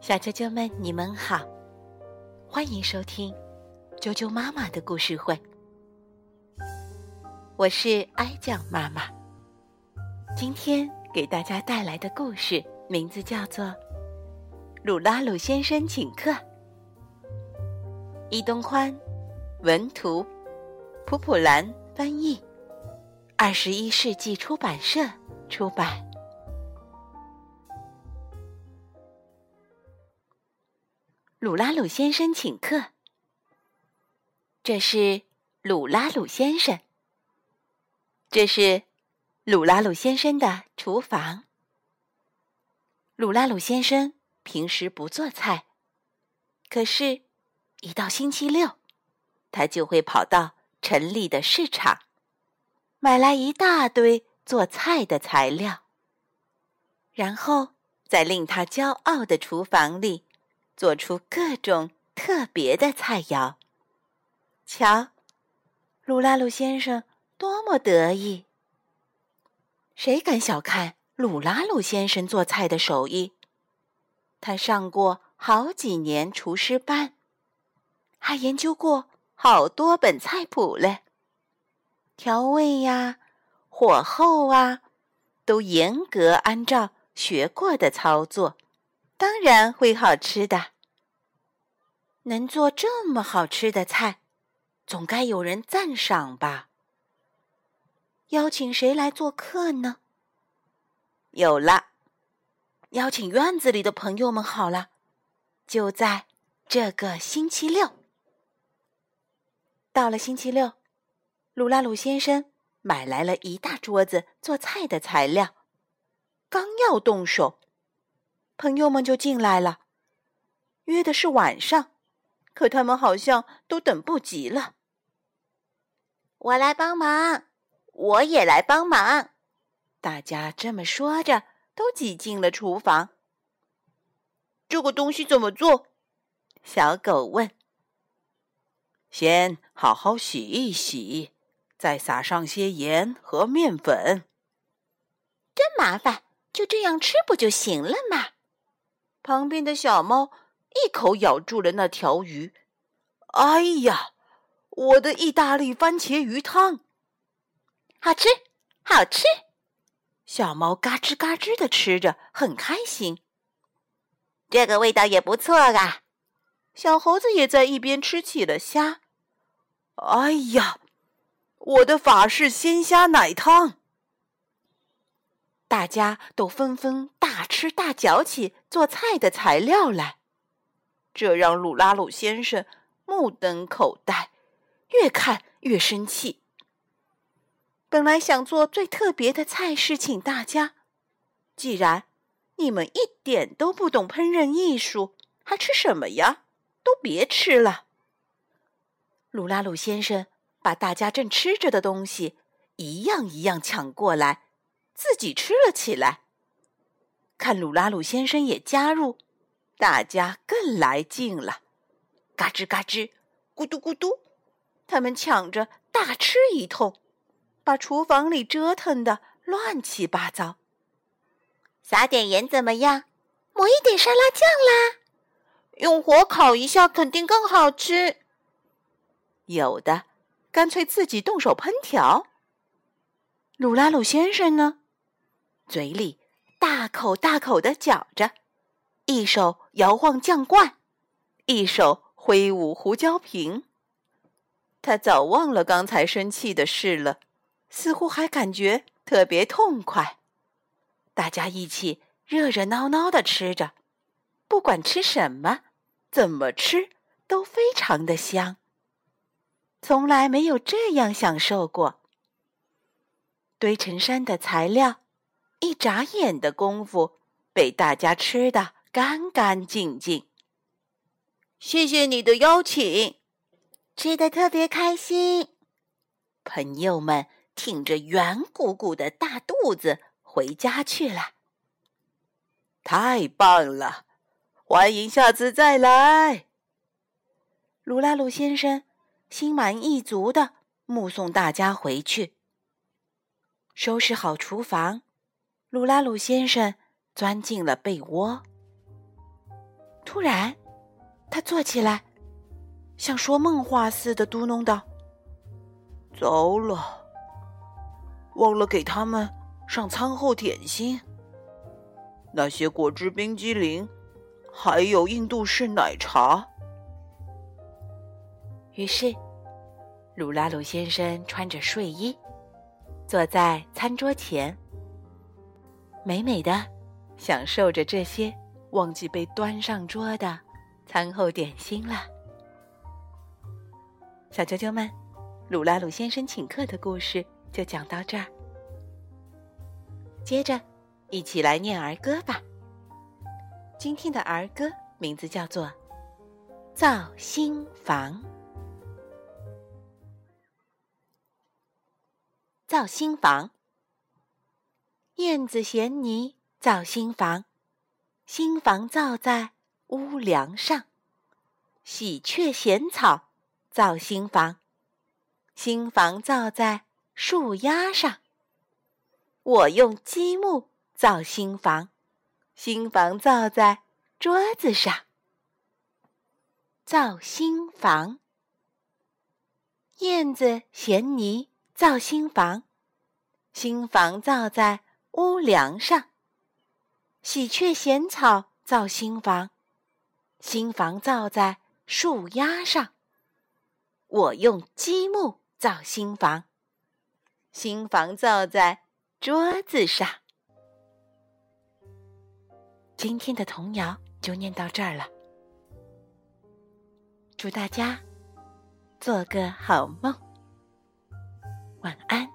小啾啾们，你们好，欢迎收听啾啾妈妈的故事会。我是哀酱妈妈，今天给大家带来的故事名字叫做《鲁拉鲁先生请客》。伊东宽文图，普普兰翻译，二十一世纪出版社出版。鲁拉鲁先生请客。这是鲁拉鲁先生。这是鲁拉鲁先生的厨房。鲁拉鲁先生平时不做菜，可是，一到星期六，他就会跑到城里的市场，买来一大堆做菜的材料，然后在令他骄傲的厨房里。做出各种特别的菜肴。瞧，鲁拉鲁先生多么得意！谁敢小看鲁拉鲁先生做菜的手艺？他上过好几年厨师班，还研究过好多本菜谱嘞。调味呀，火候啊，都严格按照学过的操作。当然会好吃的。能做这么好吃的菜，总该有人赞赏吧？邀请谁来做客呢？有了，邀请院子里的朋友们好了。就在这个星期六，到了星期六，鲁拉鲁先生买来了一大桌子做菜的材料，刚要动手。朋友们就进来了，约的是晚上，可他们好像都等不及了。我来帮忙，我也来帮忙。大家这么说着，都挤进了厨房。这个东西怎么做？小狗问。先好好洗一洗，再撒上些盐和面粉。真麻烦，就这样吃不就行了吗？旁边的小猫一口咬住了那条鱼，哎呀，我的意大利番茄鱼汤，好吃，好吃！小猫嘎吱嘎吱的吃着，很开心。这个味道也不错啊！小猴子也在一边吃起了虾。哎呀，我的法式鲜虾奶汤！大家都纷纷大吃大嚼起做菜的材料来，这让鲁拉鲁先生目瞪口呆，越看越生气。本来想做最特别的菜式请大家，既然你们一点都不懂烹饪艺术，还吃什么呀？都别吃了。鲁拉鲁先生把大家正吃着的东西一样一样抢过来。自己吃了起来。看鲁拉鲁先生也加入，大家更来劲了，嘎吱嘎吱，咕嘟咕嘟，他们抢着大吃一通，把厨房里折腾的乱七八糟。撒点盐怎么样？抹一点沙拉酱啦，用火烤一下肯定更好吃。有的干脆自己动手烹调。鲁拉鲁先生呢？嘴里大口大口的嚼着，一手摇晃酱罐，一手挥舞胡椒瓶。他早忘了刚才生气的事了，似乎还感觉特别痛快。大家一起热热闹闹的吃着，不管吃什么，怎么吃都非常的香。从来没有这样享受过。堆成山的材料。一眨眼的功夫，被大家吃得干干净净。谢谢你的邀请，吃的特别开心。朋友们挺着圆鼓鼓的大肚子回家去了。太棒了，欢迎下次再来。鲁拉鲁先生心满意足的目送大家回去，收拾好厨房。鲁拉鲁先生钻进了被窝。突然，他坐起来，像说梦话似的嘟哝道：“糟了，忘了给他们上餐后点心。那些果汁冰激凌，还有印度式奶茶。”于是，鲁拉鲁先生穿着睡衣，坐在餐桌前，美美的享受着这些。忘记被端上桌的餐后点心了，小啾啾们，鲁拉鲁先生请客的故事就讲到这儿。接着，一起来念儿歌吧。今天的儿歌名字叫做《造新房》。造新房，燕子衔泥造新房。新房造在屋梁上，喜鹊衔草造新房。新房造在树丫上，我用积木造新房。新房造在桌子上，造新房。燕子衔泥造新房，新房造在屋梁上。喜鹊衔草造新房，新房造在树丫上。我用积木造新房，新房造在桌子上。今天的童谣就念到这儿了，祝大家做个好梦，晚安。